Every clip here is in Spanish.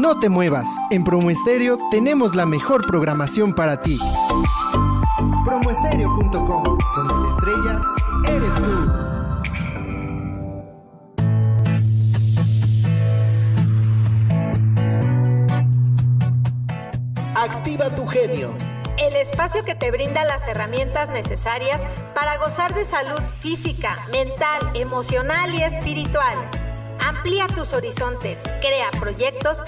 No te muevas, en Promo Estéreo tenemos la mejor programación para ti. Promoestereo.com, donde la estrella eres tú. Activa tu genio. El espacio que te brinda las herramientas necesarias para gozar de salud física, mental, emocional y espiritual. Amplía tus horizontes, crea proyectos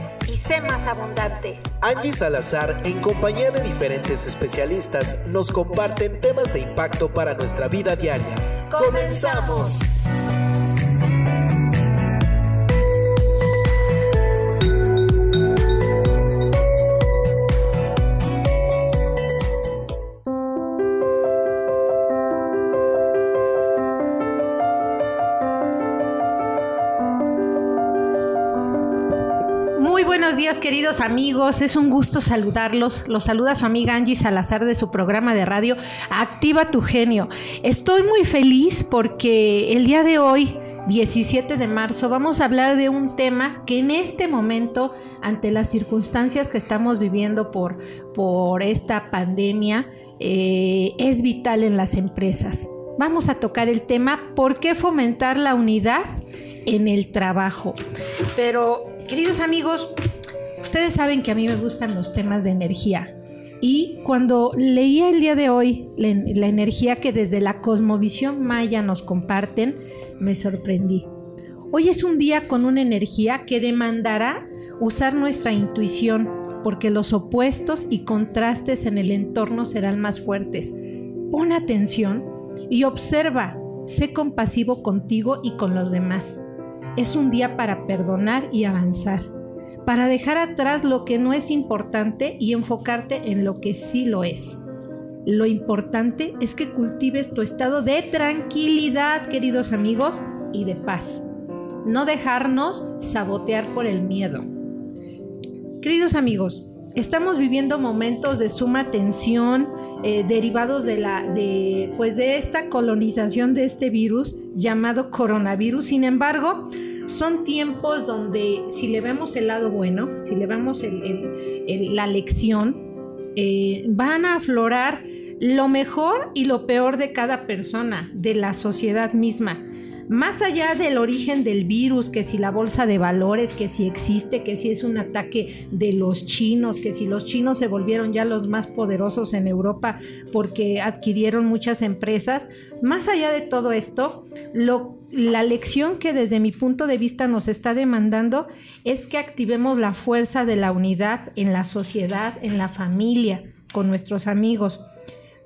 sé más abundante. Angie Salazar, en compañía de diferentes especialistas, nos comparten temas de impacto para nuestra vida diaria. ¡Comenzamos! Queridos amigos. Es un gusto saludarlos. Los saluda su amiga Angie Salazar de su programa de radio Activa tu genio. Estoy muy feliz porque el día de hoy 17 de marzo vamos a hablar de un tema que en este momento, ante las circunstancias que estamos viviendo por, por esta pandemia, eh, es vital en las empresas. Vamos a tocar el tema ¿por qué fomentar la unidad en el trabajo? Pero, queridos amigos, Ustedes saben que a mí me gustan los temas de energía. Y cuando leía el día de hoy la, energía que desde la cosmovisión maya nos comparten, me sorprendí. Hoy es un día con una energía que demandará usar nuestra intuición, porque los opuestos y contrastes en el entorno serán más fuertes. Pon atención y observa, sé compasivo contigo y con los demás. Es un día para perdonar y avanzar para dejar atrás lo que no es importante y enfocarte en lo que sí lo es. Lo importante es que cultives tu estado de tranquilidad, queridos amigos, y de paz. No dejarnos sabotear por el miedo. Queridos amigos, estamos viviendo momentos de suma tensión eh, derivados de la pues de esta colonización de este virus llamado coronavirus. Sin embargo, son tiempos donde si le vemos el lado bueno, si le vemos la lección, eh, van a aflorar lo mejor y lo peor de cada persona, de la sociedad misma. Más allá del origen del virus, que si la bolsa de valores, que si existe, que si es un ataque de los chinos, que si los chinos se volvieron ya los más poderosos en Europa porque adquirieron muchas empresas, más allá de todo esto, la lección que desde mi punto de vista nos está demandando es que activemos la fuerza de la unidad en la sociedad, en la familia, con nuestros amigos,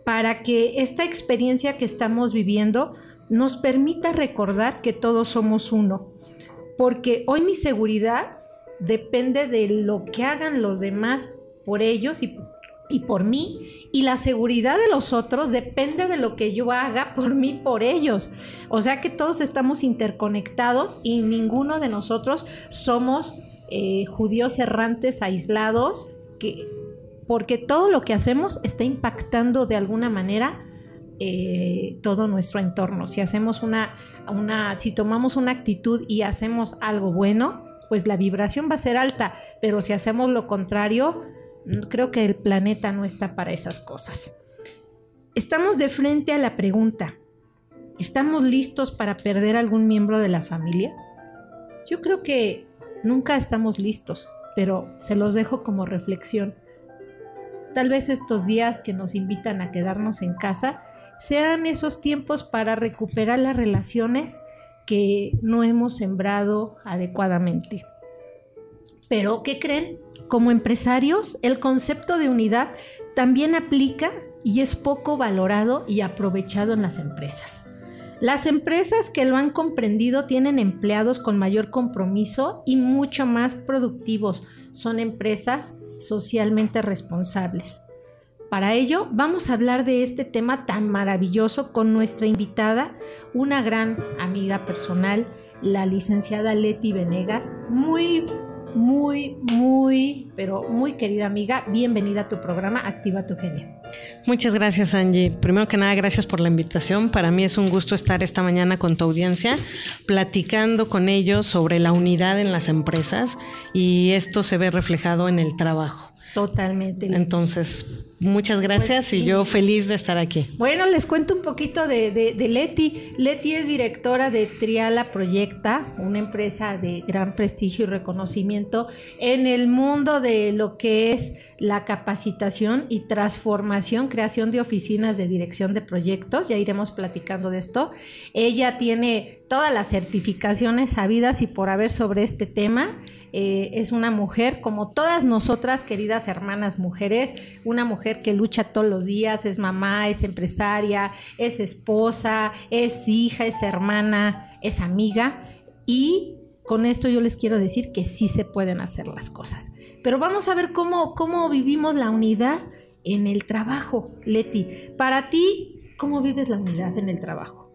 para que esta experiencia que estamos viviendo nos permita recordar que todos somos uno. Porque hoy mi seguridad depende de lo que hagan los demás por ellos y, y, por mí. Y la seguridad de los otros depende de lo que yo haga por mí, por ellos. O sea que todos estamos interconectados y ninguno de nosotros somos eh, judíos errantes aislados, que, porque todo lo que hacemos está impactando de alguna manera eh, todo nuestro entorno. Si hacemos una, una, si tomamos una actitud y hacemos algo bueno, pues la vibración va a ser alta, pero si hacemos lo contrario, creo que el planeta no está para esas cosas. Estamos de frente a la pregunta, ¿estamos listos para perder algún miembro de la familia? Yo creo que nunca estamos listos, pero se los dejo como reflexión. Tal vez estos días que nos invitan a quedarnos en casa sean esos tiempos para recuperar las relaciones que no hemos sembrado adecuadamente. Pero, ¿qué creen? Como empresarios, el concepto de unidad también aplica y es poco valorado y aprovechado en las empresas. Las empresas que lo han comprendido tienen empleados con mayor compromiso y mucho más productivos. Son empresas socialmente responsables. Para ello vamos a hablar de este tema tan maravilloso con nuestra invitada, una gran amiga personal, la licenciada Leti Venegas, muy muy, muy, pero muy querida amiga, bienvenida a tu programa Activa tu Genio. Muchas gracias, Angie. Primero que nada, gracias por la invitación. Para mí es un gusto estar esta mañana con tu audiencia, platicando con ellos sobre la unidad en las empresas y esto se ve reflejado en el trabajo. Totalmente. Entonces, muchas gracias y yo feliz de estar aquí. Bueno, les cuento un poquito de, de, Leti. Leti es directora de Triala Proyecta, una empresa de gran prestigio y reconocimiento en el mundo de lo que es la capacitación y transformación, creación de oficinas de dirección de proyectos. Ya iremos platicando de esto. Ella tiene todas las certificaciones sabidas y por haber sobre este tema. Eh, es una mujer como todas nosotras, queridas hermanas mujeres, una mujer que lucha todos los días, es mamá, es empresaria, es esposa, es hija, es hermana, es amiga y con esto yo les quiero decir que sí se pueden hacer las cosas. Pero vamos a ver cómo, cómo vivimos la unidad en el trabajo, Leti. Para ti, ¿cómo vives la unidad en el trabajo?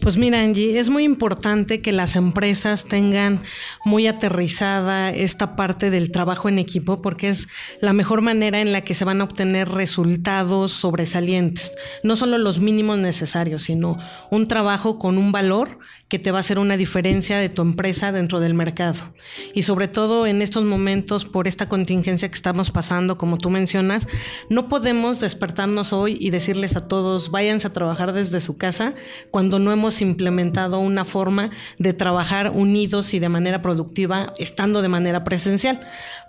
Pues mira, Angie, es muy importante que las empresas tengan muy aterrizada esta parte del trabajo en equipo porque es la mejor manera en la que se van a obtener resultados sobresalientes. No solo los mínimos necesarios, sino un trabajo con un valor que te va a hacer una diferencia de tu empresa dentro del mercado. Y sobre todo en estos momentos, por esta contingencia que estamos pasando, como tú mencionas, no podemos despertarnos hoy y decirles a todos, váyanse a trabajar desde su casa cuando no hemos implementado una forma de trabajar unidos y de manera productiva, estando de manera presencial,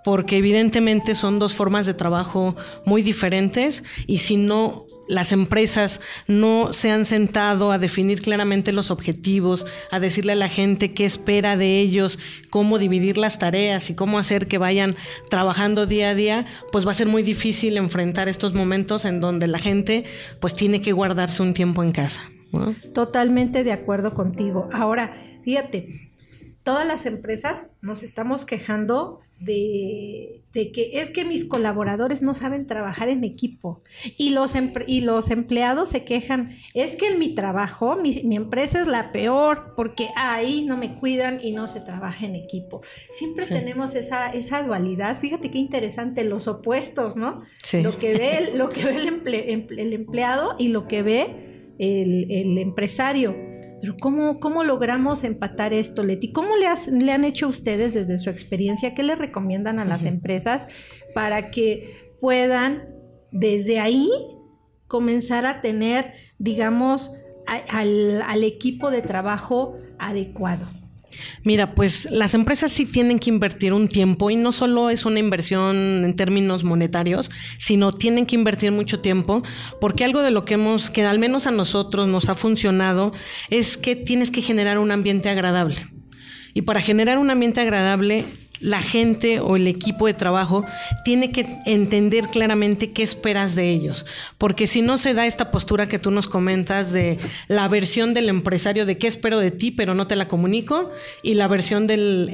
porque evidentemente son dos formas de trabajo muy diferentes y si no las empresas no se han sentado a definir claramente los objetivos, a decirle a la gente qué espera de ellos, cómo dividir las tareas y cómo hacer que vayan trabajando día a día, pues va a ser muy difícil enfrentar estos momentos en donde la gente pues tiene que guardarse un tiempo en casa. Totalmente de acuerdo contigo. Ahora, fíjate, todas las empresas nos estamos quejando de, que es que mis colaboradores no saben trabajar en equipo y los, y los empleados se quejan, es que en mi trabajo, mi, mi, empresa es la peor porque ahí no me cuidan y no se trabaja en equipo. Siempre tenemos esa, esa dualidad, fíjate qué interesante, los opuestos, ¿no? Lo que ve, lo que ve el, el empleado y lo que ve el, empresario. Pero ¿cómo, ¿cómo, logramos empatar esto, Leti? ¿Cómo le, le, han hecho ustedes desde su experiencia? ¿Qué le recomiendan a las empresas para que puedan desde ahí comenzar a tener, digamos, al, al equipo de trabajo adecuado? Mira, pues las empresas sí tienen que invertir un tiempo y no solo es una inversión en términos monetarios, sino tienen que invertir mucho tiempo porque algo de lo que hemos, que al menos a nosotros nos ha funcionado, es que tienes que generar un ambiente agradable. Y para generar un ambiente agradable la gente o el equipo de trabajo tiene que entender claramente qué esperas de ellos, porque si no se da esta postura que tú nos comentas de la versión del empresario de qué espero de ti, pero no te la comunico, y la versión del,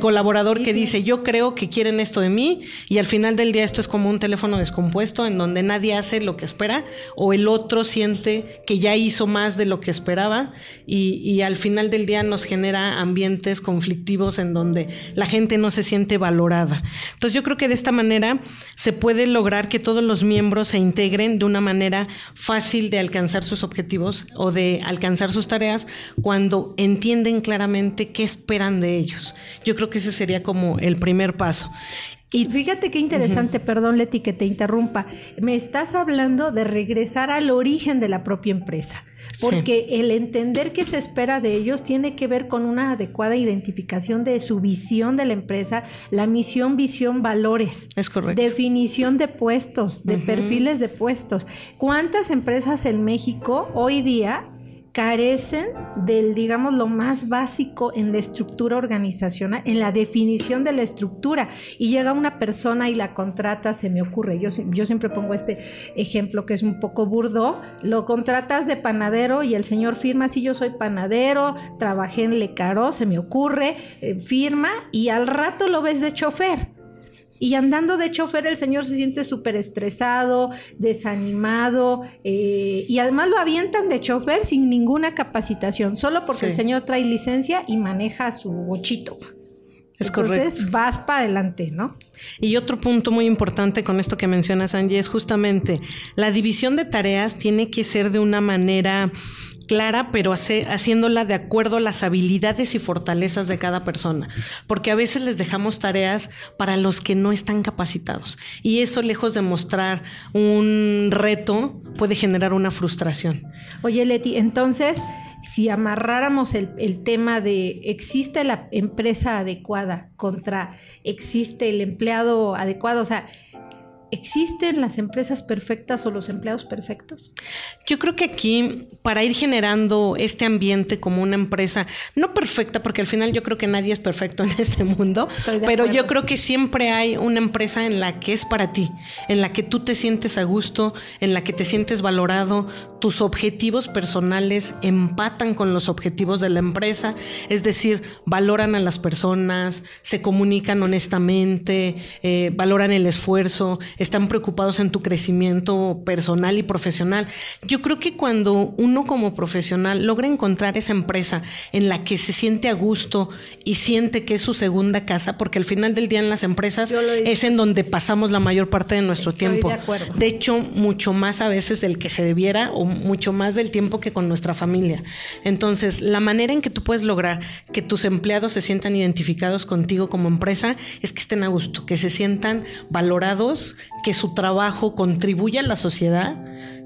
colaborador, que dice yo creo que quieren esto de mí, y al final del día esto es como un teléfono descompuesto en donde nadie hace lo que espera, o el otro siente que ya hizo más de lo que esperaba, y, y al final del día nos genera ambientes conflictivos en donde la gente no se siente valorada. Entonces yo creo que de esta manera se puede lograr que todos los miembros se integren de una manera fácil de alcanzar sus objetivos o de alcanzar sus tareas cuando entienden claramente qué esperan de ellos. Yo creo que ese sería como el primer paso. Y fíjate qué interesante, perdón Leti que te interrumpa, me estás hablando de regresar al origen de la propia empresa, porque el entender qué se espera de ellos tiene que ver con una adecuada identificación de su visión de la empresa, la misión, visión, valores. Es correcto. Definición de puestos, de perfiles de puestos. ¿Cuántas empresas en México hoy día carecen del, digamos, lo más básico en la estructura organizacional, en la definición de la estructura. Y llega una persona y la contrata, se me ocurre, yo, yo siempre pongo este ejemplo que es un poco burdo, lo contratas de panadero y el señor firma, si yo soy panadero, trabajé en Lecaro, se me ocurre, eh, firma y al rato lo ves de chofer y andando de chofer, el señor se siente súper estresado, desanimado, eh, y además lo avientan de chofer sin ninguna capacitación, solo porque el señor trae licencia y maneja su bochito. Es Entonces vas para adelante, ¿no? Y otro punto muy importante con esto que mencionas, Angie, es justamente la división de tareas tiene que ser de una manera clara, pero haciéndola de acuerdo a las habilidades y fortalezas de cada persona, porque a veces les dejamos tareas para los que no están capacitados. Y eso lejos de mostrar un reto puede generar una frustración. Oye, Leti, entonces si amarráramos el, tema de existe la empresa adecuada contra existe el empleado adecuado, o sea, ¿Existen las empresas perfectas o los empleados perfectos? Yo creo que aquí, para ir generando este ambiente como una empresa, no perfecta, porque al final yo creo que nadie es perfecto en este mundo, pero yo creo que siempre hay una empresa en la que es para ti, en la que tú te sientes a gusto, en la que te sientes valorado, tus objetivos personales empatan con los objetivos de la empresa, es decir, valoran a las personas, se comunican honestamente, eh, valoran el esfuerzo están preocupados en tu crecimiento personal y profesional. Yo creo que cuando uno como profesional logra encontrar esa empresa en la que se siente a gusto y siente que es su segunda casa, porque al final del día en las empresas es en donde pasamos la mayor parte de nuestro tiempo. De, de hecho, mucho más a veces del que se debiera o mucho más del tiempo que con nuestra familia. Entonces, la manera en que tú puedes lograr que tus empleados se sientan identificados contigo como empresa es que estén a gusto, que se sientan valorados, que su trabajo contribuya a la sociedad,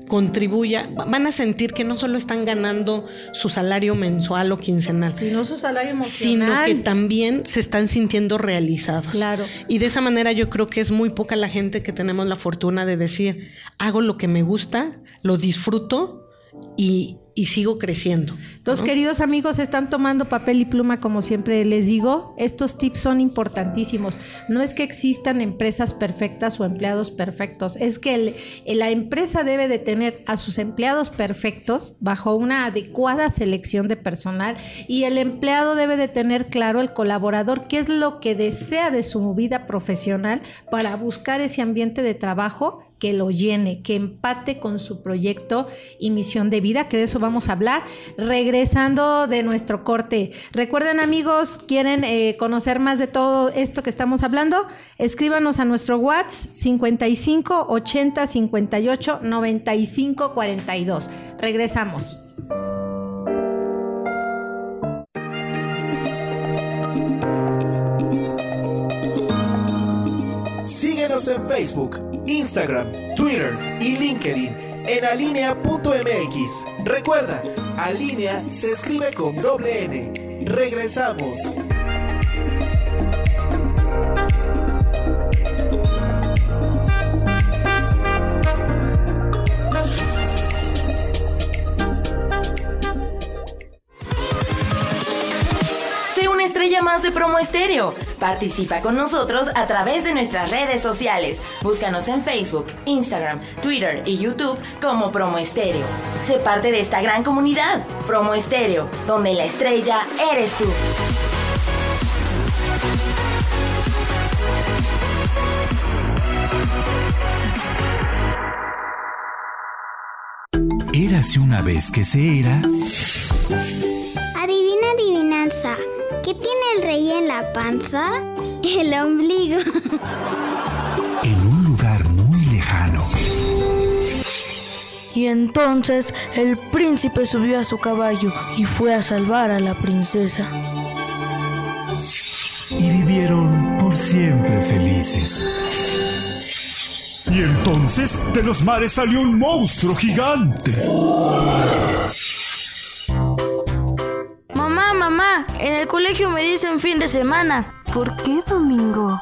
contribuya, van a sentir que no solo están ganando su salario mensual o quincenal, sino su salario emocional, sino que también se están sintiendo realizados. Claro. Y de esa manera yo creo que es muy poca la gente que tenemos la fortuna de decir, hago lo que me gusta, lo disfruto y, y sigo creciendo. Los queridos amigos, están tomando papel y pluma, como siempre les digo. Estos tips son importantísimos. No es que existan empresas perfectas o empleados perfectos, es que la empresa debe de tener a sus empleados perfectos bajo una adecuada selección de personal y el empleado debe de tener claro el colaborador qué es lo que desea de su vida profesional para buscar ese ambiente de trabajo que lo llene, que empate con su proyecto y misión de vida, que de eso vamos a hablar regresando de nuestro corte. Recuerden amigos, quieren eh, conocer más de todo esto que estamos hablando, escríbanos a nuestro WhatsApp 55 80 58 95 42. Regresamos. Síguenos en Facebook, Instagram, Twitter y LinkedIn en alinea.mx. Recuerda, Alinea se escribe con doble N. Regresamos. estrella más de Promo Estéreo. Participa con nosotros a través de nuestras redes sociales. Búscanos en Facebook, Instagram, Twitter y YouTube como Promo Estéreo. Sé parte de esta gran comunidad, Promo Estéreo, donde la estrella eres tú. Érase una vez que se era. Adivina adivinanza. ¿Qué tiene el rey en la panza? El ombligo. En un lugar muy lejano. Y entonces el príncipe subió a su caballo y fue a salvar a la princesa. Y vivieron por siempre felices. Y entonces de los mares salió un monstruo gigante. Mamá, en el colegio me dicen fin de semana. ¿Por qué domingo?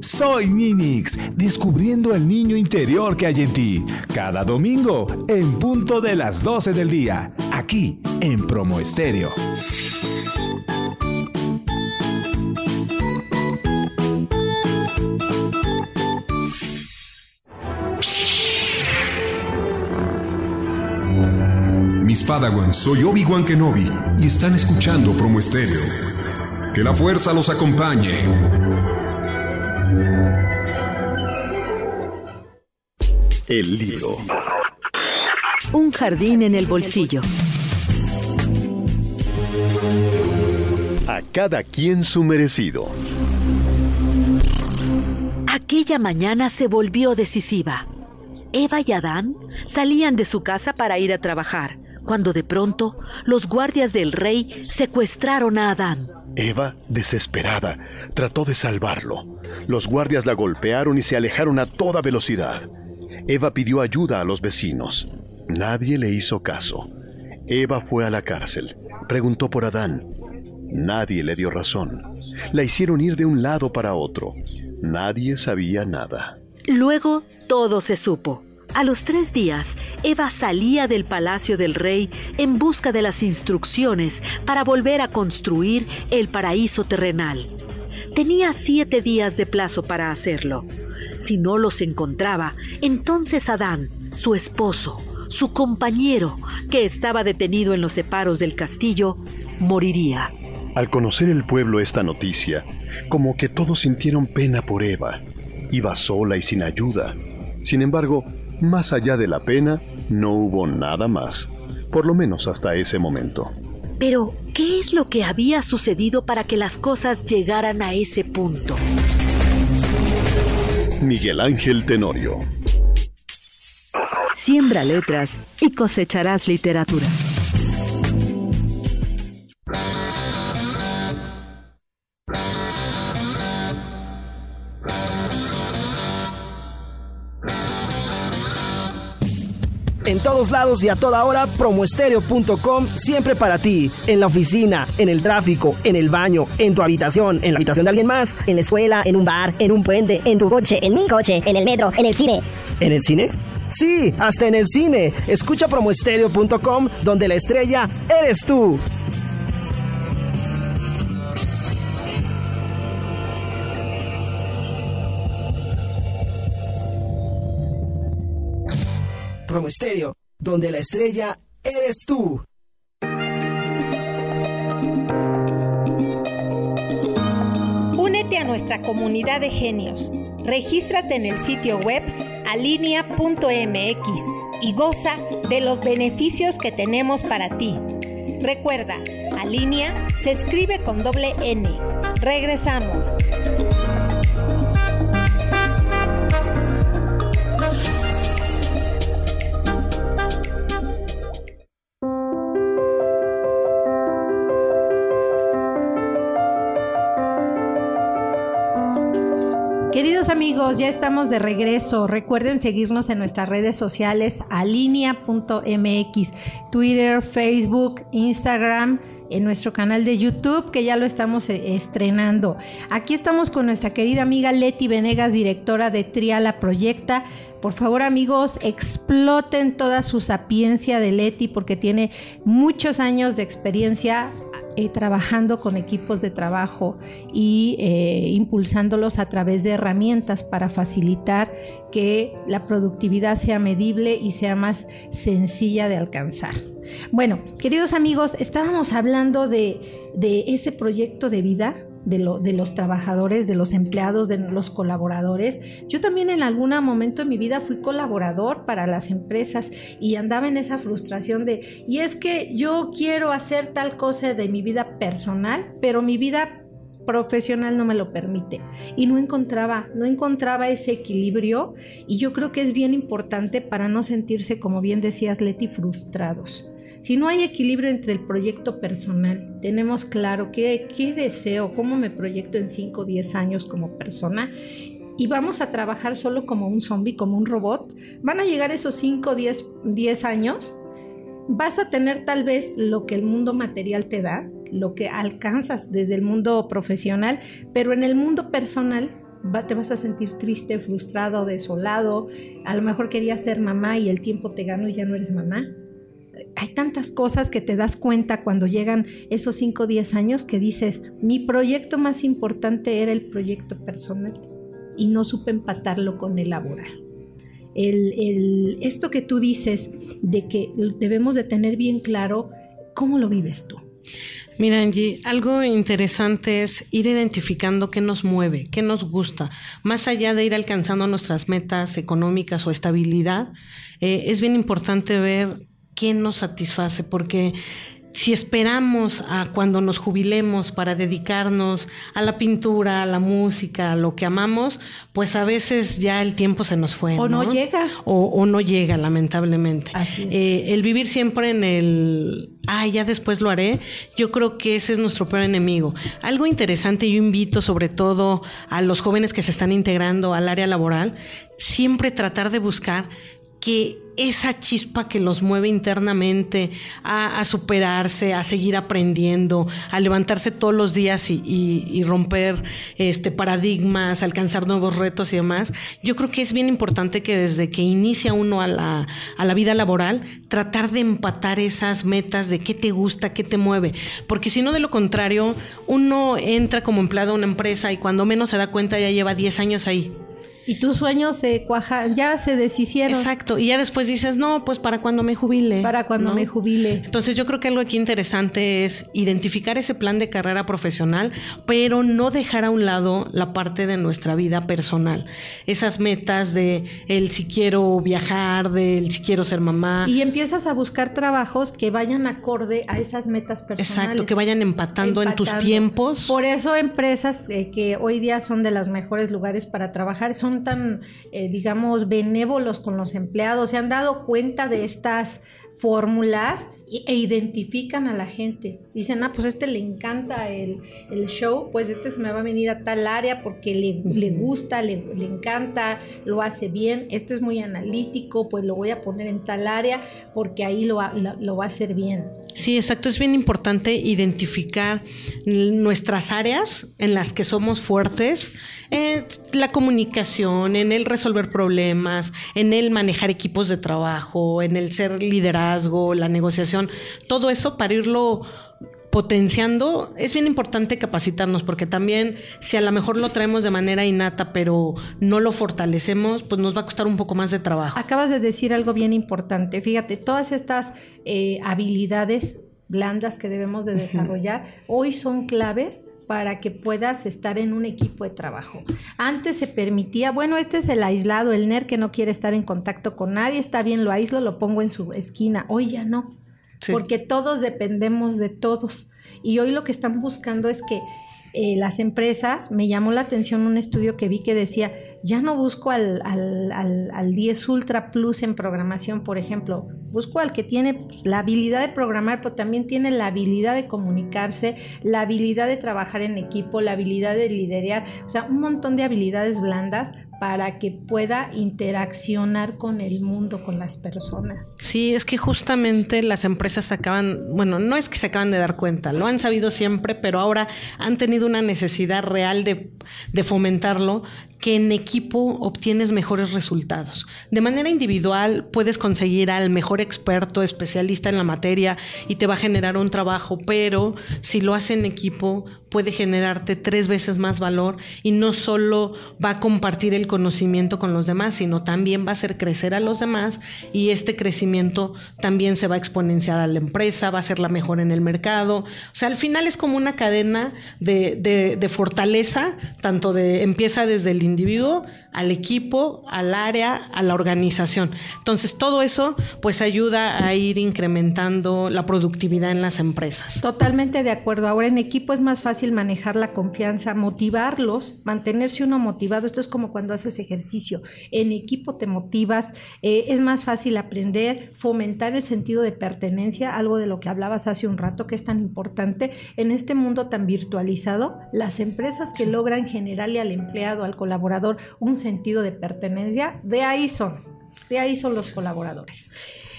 Soy Ninix, descubriendo el niño interior que hay en ti. Cada domingo, en punto de las 12 del día, aquí en Promo Estéreo. Padawan, soy Obi-Wan Kenobi y están escuchando Promo Estéreo. Que la fuerza los acompañe. El libro. Un jardín en el bolsillo. A cada quien su merecido. Aquella mañana se volvió decisiva. Eva y Adán salían de su casa para ir a trabajar, cuando de pronto los guardias del rey secuestraron a Adán. Eva, desesperada, trató de salvarlo. Los guardias la golpearon y se alejaron a toda velocidad. Eva pidió ayuda a los vecinos. Nadie le hizo caso. Eva fue a la cárcel. Preguntó por Adán. Nadie le dio razón. La hicieron ir de un lado para otro. Nadie sabía nada. Luego todo se supo. A los tres días, Eva salía del palacio del rey en busca de las instrucciones para volver a construir el paraíso terrenal. Tenía siete días de plazo para hacerlo. Si no los encontraba, entonces Adán, su esposo, su compañero, que estaba detenido en los separos del castillo, moriría. Al conocer el pueblo esta noticia, como que todos sintieron pena por Eva. Iba sola y sin ayuda. Sin embargo, más allá de la pena, no hubo nada más, por lo menos hasta ese momento. Pero, ¿qué es lo que había sucedido para que las cosas llegaran a ese punto? Miguel Ángel Tenorio. Siembra letras y cosecharás literatura. Todos lados y a toda hora, promoestereo.com siempre para ti. En la oficina, en el tráfico, en el baño, en tu habitación, en la habitación de alguien más, en la escuela, en un bar, en un puente, en tu coche, en mi coche, en el metro, en el cine. ¿En el cine? Sí, hasta en el cine. Escucha promoestereo.com donde la estrella eres tú. Promo Estéreo, donde la estrella eres tú. Únete a nuestra comunidad de genios. Regístrate en el sitio web alinea.mx y goza de los beneficios que tenemos para ti. Recuerda, Alinea se escribe con doble N. Regresamos. Amigos, ya estamos de regreso. Recuerden seguirnos en nuestras redes sociales alinea.mx, Twitter, Facebook, Instagram, en nuestro canal de YouTube que ya lo estamos eh, estrenando. Aquí estamos con nuestra querida amiga Leti Venegas, directora de Triala Proyecta. Por favor, amigos, exploten toda su sapiencia de Leti porque tiene muchos años de experiencia eh, trabajando con equipos de trabajo y eh, impulsándolos a través de herramientas para facilitar que la productividad sea medible y sea más sencilla de alcanzar. Bueno, queridos amigos, estábamos hablando de, de ese proyecto de vida de, lo, de, los trabajadores, de los empleados, de los colaboradores. Yo también en algún momento de mi vida fui colaborador para las empresas y andaba en esa frustración de, y es que yo quiero hacer tal cosa de mi vida personal, pero mi vida profesional no me lo permite y no encontraba no encontraba ese equilibrio y yo creo que es bien importante para no sentirse como bien decías Leti frustrados si no hay equilibrio entre el proyecto personal, tenemos claro qué, qué deseo, cómo me proyecto en 5 o 10 años como persona y vamos a trabajar solo como un zombie, como un robot, van a llegar esos 5 o 10, años, vas a tener tal vez lo que el mundo material te da, lo que alcanzas desde el mundo profesional, pero en el mundo personal te vas a sentir triste, frustrado, desolado, a lo mejor querías ser mamá y el tiempo te ganó y ya no eres mamá hay tantas cosas que te das cuenta cuando llegan esos 5 o 10 años que dices, mi proyecto más importante era el proyecto personal y no supe empatarlo con el laboral. El, esto que tú dices de que debemos de tener bien claro, ¿cómo lo vives tú? Mira, Angie, algo interesante es ir identificando qué nos mueve, qué nos gusta. Más allá de ir alcanzando nuestras metas económicas o estabilidad, eh, es bien importante ver quién nos satisface, porque si esperamos a cuando nos jubilemos para dedicarnos a la pintura, a la música, a lo que amamos, pues a veces ya el tiempo se nos fue. O no, llega. O, no llega, lamentablemente. Eh, el vivir siempre en el, ah, ya después lo haré, yo creo que ese es nuestro peor enemigo. Algo interesante, yo invito sobre todo a los jóvenes que se están integrando al área laboral, siempre tratar de buscar que esa chispa que los mueve internamente a, superarse, a seguir aprendiendo, a levantarse todos los días y, romper este, paradigmas, alcanzar nuevos retos y demás, yo creo que es bien importante que desde que inicia uno a la, a la vida laboral, tratar de empatar esas metas de qué te gusta, qué te mueve, porque si no de lo contrario, uno entra como empleado a una empresa y cuando menos se da cuenta ya lleva 10 años ahí. Y tus sueños se cuajan, ya se deshicieron. Exacto. Y ya después dices, no, pues para cuando me jubile. Para cuando me jubile. Entonces yo creo que algo aquí interesante es identificar ese plan de carrera profesional, pero no dejar a un lado la parte de nuestra vida personal. Esas metas de el si quiero viajar, del si quiero ser mamá. Y empiezas a buscar trabajos que vayan acorde a esas metas personales. Exacto, que vayan empatando, en tus tiempos. Por eso empresas eh, que hoy día son de los mejores lugares para trabajar son tan, eh, digamos, benévolos con los empleados, se han dado cuenta de estas fórmulas e identifican a la gente. Dicen, ah, pues este le encanta el, show, pues este se me va a venir a tal área porque le, gusta, le, encanta, lo hace bien. Este es muy analítico, pues lo voy a poner en tal área porque ahí lo, lo va a hacer bien. Sí, exacto. Es bien importante identificar nuestras áreas en las que somos fuertes en la comunicación, en el resolver problemas, en el manejar equipos de trabajo, en el ser liderazgo, la negociación, todo eso para irlo potenciando, es bien importante capacitarnos porque también si a lo mejor lo traemos de manera innata pero no lo fortalecemos, pues nos va a costar un poco más de trabajo. Acabas de decir algo bien importante, fíjate, todas estas eh, habilidades blandas que debemos de desarrollar hoy son claves para que puedas estar en un equipo de trabajo. Antes se permitía, bueno, este es el aislado, el NER que no quiere estar en contacto con nadie, está bien, lo aíslo, lo pongo en su esquina. Hoy ya no, porque todos dependemos de todos. Y hoy lo que están buscando es que eh, las empresas, me llamó la atención un estudio que vi que decía, ya no busco al, al, al, 10 Ultra Plus en programación, por ejemplo, busco al que tiene la habilidad de programar, pero también tiene la habilidad de comunicarse, la habilidad de trabajar en equipo, la habilidad de liderar, o sea, un montón de habilidades blandas para que pueda interaccionar con el mundo, con las personas. Sí, es que justamente las empresas acaban, bueno, no es que se acaban de dar cuenta, lo han sabido siempre, pero ahora han tenido una necesidad real de, de fomentarlo, que en equipo obtienes mejores resultados. De manera individual puedes conseguir al mejor experto, especialista en la materia y te va a generar un trabajo, pero si lo hace en equipo puede generarte tres veces más valor y no solo va a compartir el conocimiento con los demás, sino también va a hacer crecer a los demás y este crecimiento también se va a exponenciar a la empresa, va a ser la mejor en el mercado. O sea, al final es como una cadena de, de fortaleza, tanto de empieza desde el individuo al equipo, al área, a la organización. Entonces, todo eso pues ayuda a ir incrementando la productividad en las empresas. Totalmente de acuerdo. Ahora en equipo es más fácil manejar la confianza, motivarlos, mantenerse uno motivado. Esto es como cuando haces ejercicio. En equipo te motivas, eh, es más fácil aprender, fomentar el sentido de pertenencia, algo de lo que hablabas hace un rato que es tan importante en este mundo tan virtualizado. Las empresas que logran generarle al empleado, al colaborador, un sentido de pertenencia, de ahí son, de ahí son los colaboradores.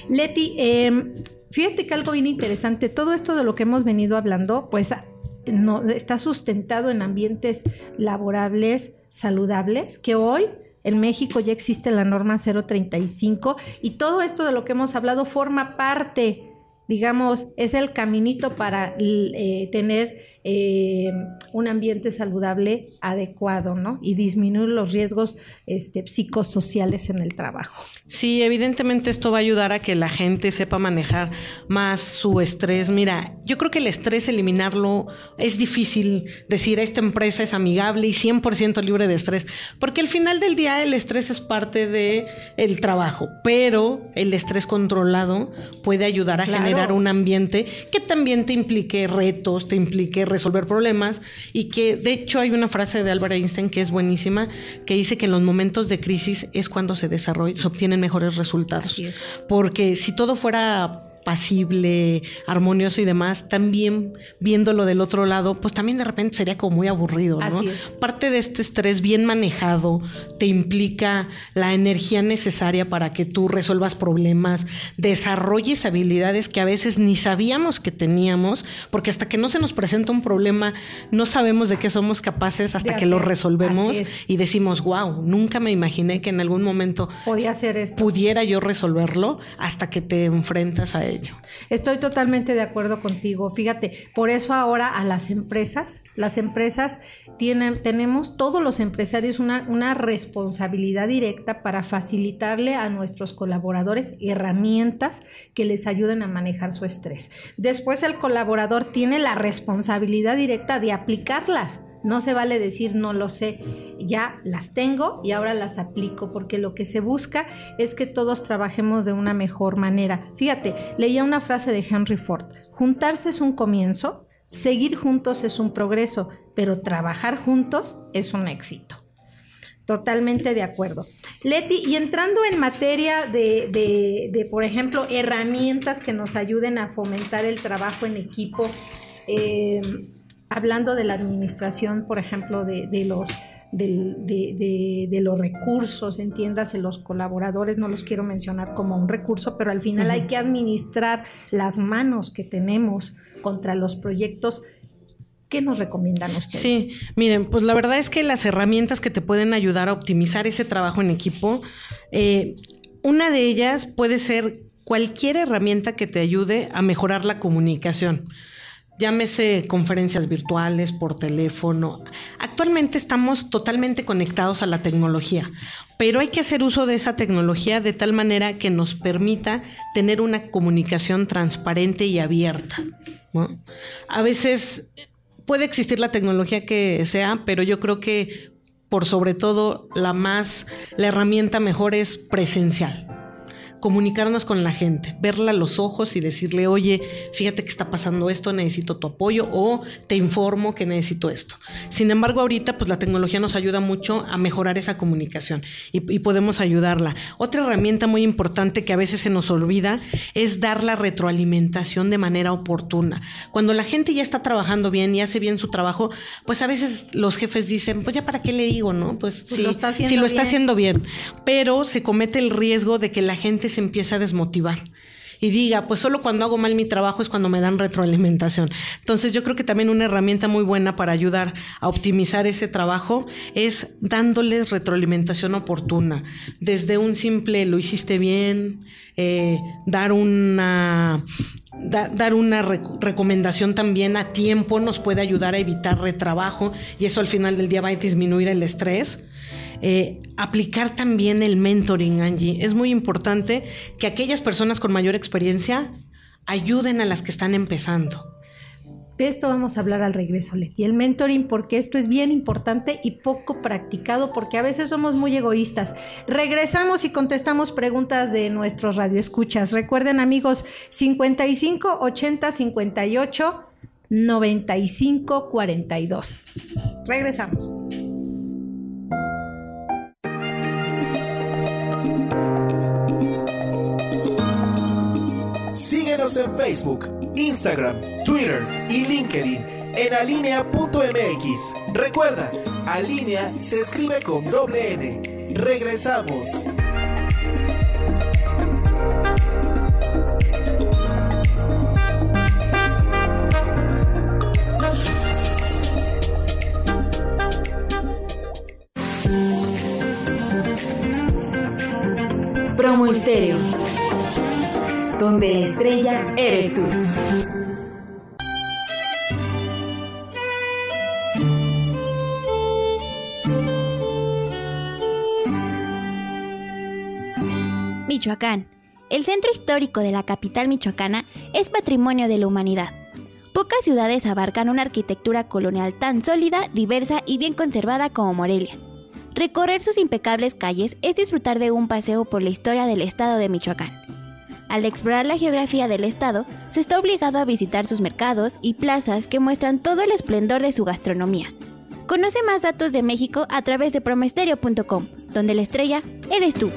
Leti, em, fíjate que algo bien interesante, todo esto de lo que hemos venido hablando, pues no, está sustentado en ambientes laborables saludables, que hoy en México ya existe la norma 035 y todo esto de lo que hemos hablado forma parte, digamos, es el caminito para eh, tener eh, un ambiente saludable adecuado, ¿no? Y disminuir los riesgos este, psicosociales en el trabajo. Sí, evidentemente esto va a ayudar a que la gente sepa manejar más su estrés. Mira, yo creo que el estrés, eliminarlo, es difícil decir esta empresa es amigable y 100% libre de estrés, porque al final del día el estrés es parte del el trabajo, pero el estrés controlado puede ayudar a generar un ambiente que también te implique retos, te implique resolver problemas y que de hecho hay una frase de Albert Einstein que es buenísima, que dice que en los momentos de crisis es cuando se desarrolla, se obtienen mejores resultados. Porque si todo fuera pasible, armonioso y demás, también viéndolo del otro lado, pues también de repente sería como muy aburrido, ¿no? Parte de este estrés bien manejado te implica la energía necesaria para que tú resuelvas problemas, desarrolles habilidades que a veces ni sabíamos que teníamos, porque hasta que no se nos presenta un problema, no sabemos de qué somos capaces hasta que lo resolvemos y decimos, wow, nunca me imaginé que en algún momento Podía hacer pudiera yo resolverlo hasta que te enfrentas a ello. Estoy totalmente de acuerdo contigo. Fíjate, por eso ahora a las empresas, las empresas tienen, tenemos todos los empresarios una, una responsabilidad directa para facilitarle a nuestros colaboradores herramientas que les ayuden a manejar su estrés. Después el colaborador tiene la responsabilidad directa de aplicarlas. No se vale decir no lo sé, ya las tengo y ahora las aplico, porque lo que se busca es que todos trabajemos de una mejor manera. Fíjate, leía una frase de Henry Ford, juntarse es un comienzo, seguir juntos es un progreso, pero trabajar juntos es un éxito. Totalmente de acuerdo. Leti, y entrando en materia de, por ejemplo, herramientas que nos ayuden a fomentar el trabajo en equipo, eh, hablando de la administración, por ejemplo, de, los de, los recursos, entiéndase, los colaboradores, no los quiero mencionar como un recurso, pero al final hay que administrar las manos que tenemos contra los proyectos. ¿Qué nos recomiendan ustedes? Sí, miren, pues la verdad es que las herramientas que te pueden ayudar a optimizar ese trabajo en equipo, eh, una de ellas puede ser cualquier herramienta que te ayude a mejorar la comunicación llámese conferencias virtuales, por teléfono. Actualmente estamos totalmente conectados a la tecnología, pero hay que hacer uso de esa tecnología de tal manera que nos permita tener una comunicación transparente y abierta. A veces puede existir la tecnología que sea, pero yo creo que por sobre todo la más, la herramienta mejor es presencial comunicarnos con la gente, verla a los ojos y decirle, oye, fíjate que está pasando esto, necesito tu apoyo o te informo que necesito esto. Sin embargo, ahorita pues la tecnología nos ayuda mucho a mejorar esa comunicación y, podemos ayudarla. Otra herramienta muy importante que a veces se nos olvida es dar la retroalimentación de manera oportuna. Cuando la gente ya está trabajando bien y hace bien su trabajo, pues a veces los jefes dicen, pues ya para qué le digo, ¿no? Pues, si lo está haciendo, lo está haciendo bien. Pero se comete el riesgo de que la gente se empieza a desmotivar y diga, pues solo cuando hago mal mi trabajo es cuando me dan retroalimentación. Entonces yo creo que también una herramienta muy buena para ayudar a optimizar ese trabajo es dándoles retroalimentación oportuna, desde un simple lo hiciste bien, eh, dar una dar una recomendación también a tiempo nos puede ayudar a evitar retrabajo y eso al final del día va a disminuir el estrés. Eh, aplicar también el mentoring, Angie. Es muy importante que aquellas personas con mayor experiencia ayuden a las que están empezando. De esto vamos a hablar al regreso, Leti. El mentoring, porque esto es bien importante y poco practicado, porque a veces somos muy egoístas. Regresamos y contestamos preguntas de nuestros radioescuchas. Recuerden, amigos, 55 80 58 95 42. Regresamos. En Facebook, Instagram, Twitter y LinkedIn en alinea.mx. Recuerda, Alinea se escribe con doble N. Regresamos. Promo donde la estrella eres tú. Michoacán. El centro histórico de la capital michoacana es patrimonio de la humanidad. Pocas ciudades abarcan una arquitectura colonial tan sólida, diversa y bien conservada como Morelia. Recorrer sus impecables calles es disfrutar de un paseo por la historia del estado de Michoacán al explorar la geografía del estado, se está obligado a visitar sus mercados y plazas que muestran todo el esplendor de su gastronomía. Conoce más datos de México a través de promesterio.com, donde la estrella eres tú.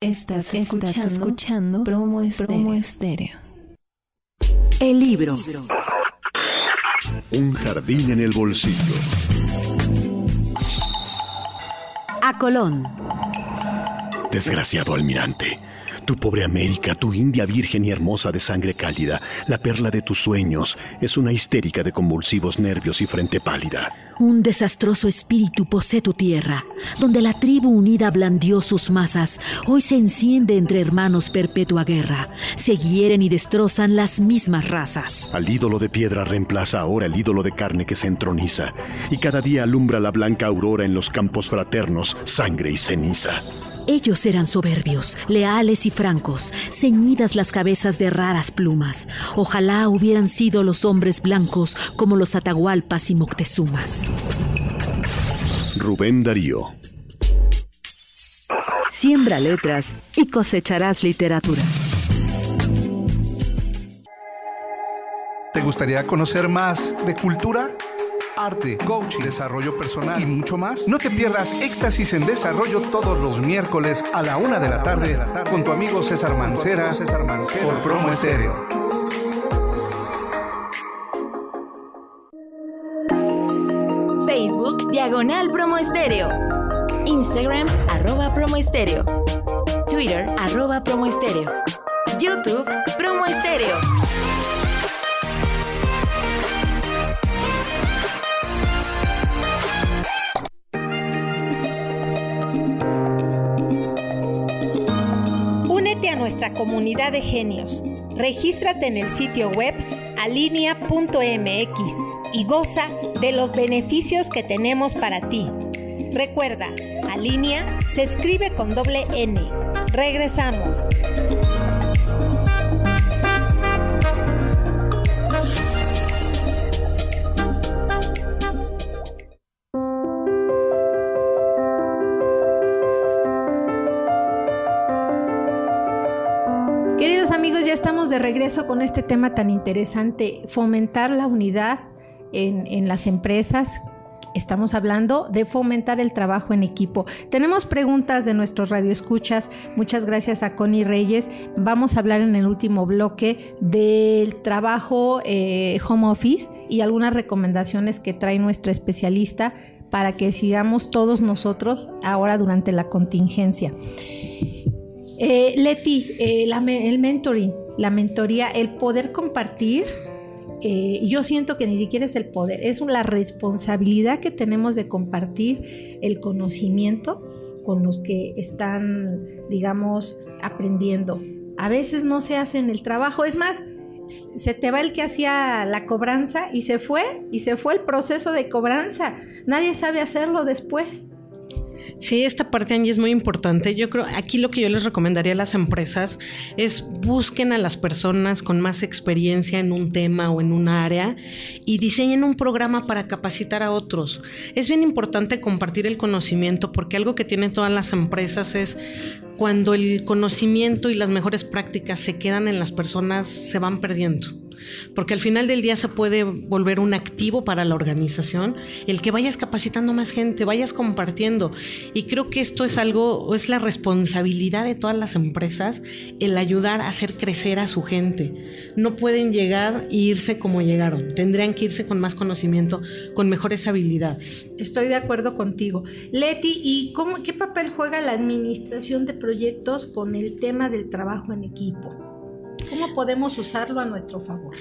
Estás escuchando, promo, estéreo. El libro. Un jardín en el bolsillo. A Colón. Desgraciado almirante. Tu pobre América, tu India virgen y hermosa de sangre cálida, la perla de tus sueños, es una histérica de convulsivos nervios y frente pálida. Un desastroso espíritu posee tu tierra, donde la tribu unida blandió sus masas. Hoy se enciende entre hermanos perpetua guerra. Se hieren y destrozan las mismas razas. Al ídolo de piedra reemplaza ahora el ídolo de carne que se entroniza, y cada día alumbra la blanca aurora en los campos fraternos, sangre y ceniza. Ellos eran soberbios, leales y francos, ceñidas las cabezas de raras plumas. Ojalá hubieran sido los hombres blancos como los Atahualpas y Moctezumas. Rubén Darío. Siembra letras y cosecharás literatura. ¿Te gustaría conocer más de cultura? Arte, coaching, desarrollo personal y mucho más. No te pierdas Éxtasis en Desarrollo todos los miércoles a la una de la tarde con tu amigo César Mancera, por Promo Estéreo. Facebook Diagonal Promo Estéreo. Instagram arroba Promo Estéreo. Twitter arroba Promo Estéreo. YouTube Promo Estéreo. Nuestra comunidad de genios. Regístrate en el sitio web alinea.mx y goza de los beneficios que tenemos para ti. Recuerda, Alinea se escribe con doble N. Regresamos. De regreso con este tema tan interesante, fomentar la unidad en, las empresas. Estamos hablando de fomentar el trabajo en equipo. Tenemos preguntas de nuestros radioescuchas. Muchas gracias a Connie Reyes. Vamos a hablar en el último bloque del trabajo eh, home office y algunas recomendaciones que trae nuestra especialista para que sigamos todos nosotros ahora durante la contingencia. Eh, Leti, eh, el mentoring, la mentoría, el poder compartir, eh, yo siento que ni siquiera es el poder, es la responsabilidad que tenemos de compartir el conocimiento con los que están, digamos, aprendiendo. A veces no se hace en el trabajo, es más, se te va el que hacía la cobranza y se fue, y se fue el proceso de cobranza. Nadie sabe hacerlo después. Sí, esta parte, Angie, es muy importante. Yo creo, aquí lo que yo les recomendaría a las empresas es busquen a las personas con más experiencia en un tema o en un área y diseñen un programa para capacitar a otros. Es bien importante compartir el conocimiento porque algo que tienen todas las empresas es cuando el conocimiento y las mejores prácticas se quedan en las personas, se van perdiendo. Porque al final del día se puede volver un activo para la organización el que vayas capacitando más gente, vayas compartiendo. Y creo que esto es algo, es la responsabilidad de todas las empresas el ayudar a hacer crecer a su gente. No pueden llegar e irse como llegaron, tendrían que irse con más conocimiento, con mejores habilidades. Estoy de acuerdo contigo. Leti, ¿y cómo, qué papel juega la administración de proyectos con el tema del trabajo en equipo? ¿Cómo podemos usarlo a nuestro favor?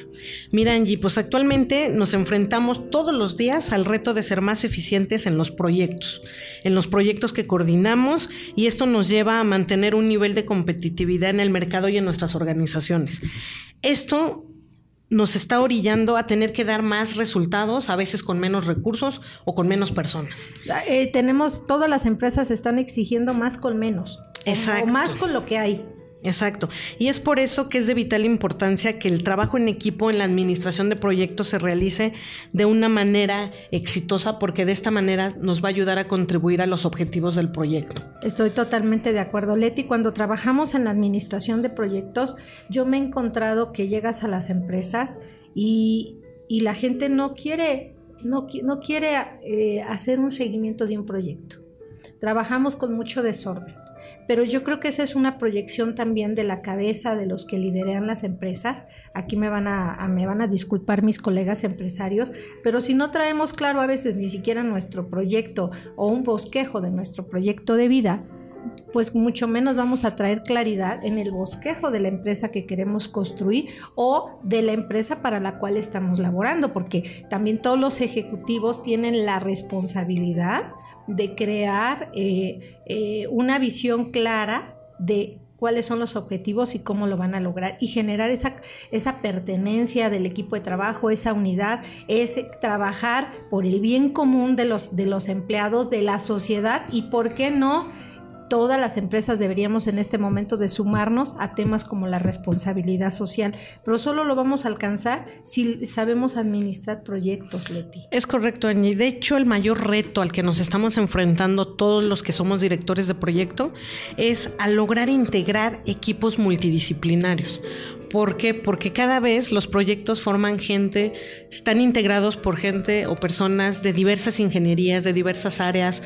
Mira, Angie, pues actualmente nos enfrentamos todos los días al reto de ser más eficientes en los proyectos, en los proyectos que coordinamos y esto nos lleva a mantener un nivel de competitividad en el mercado y en nuestras organizaciones. Esto nos está orillando a tener que dar más resultados, a veces con menos recursos o con menos personas. Eh, tenemos, todas las empresas están exigiendo más con menos. Exacto. O más con lo que hay. Exacto. Y es por eso que es de vital importancia que el trabajo en equipo en la administración de proyectos se realice de una manera exitosa, porque de esta manera nos va a ayudar a contribuir a los objetivos del proyecto. Estoy totalmente de acuerdo, Leti. Cuando trabajamos en la administración de proyectos, yo me he encontrado que llegas a las empresas y, la gente no quiere, no, no quiere eh, hacer un seguimiento de un proyecto. Trabajamos con mucho desorden pero yo creo que esa es una proyección también de la cabeza de los que lideran las empresas. Aquí me van a, me van a disculpar mis colegas empresarios, pero si no traemos claro a veces ni siquiera nuestro proyecto o un bosquejo de nuestro proyecto de vida, pues mucho menos vamos a traer claridad en el bosquejo de la empresa que queremos construir o de la empresa para la cual estamos laborando, porque también todos los ejecutivos tienen la responsabilidad de crear eh, eh, una visión clara de cuáles son los objetivos y cómo lo van a lograr y generar esa, esa pertenencia del equipo de trabajo, esa unidad, es trabajar por el bien común de los, de los empleados, de la sociedad y, ¿por qué no? Todas las empresas deberíamos en este momento de sumarnos a temas como la responsabilidad social, pero solo lo vamos a alcanzar si sabemos administrar proyectos, Leti. Es correcto, Angie. De hecho, el mayor reto al que nos estamos enfrentando todos los que somos directores de proyecto es a lograr integrar equipos multidisciplinarios. ¿Por qué? Porque cada vez los proyectos forman gente, están integrados por gente o personas de diversas ingenierías, de diversas áreas,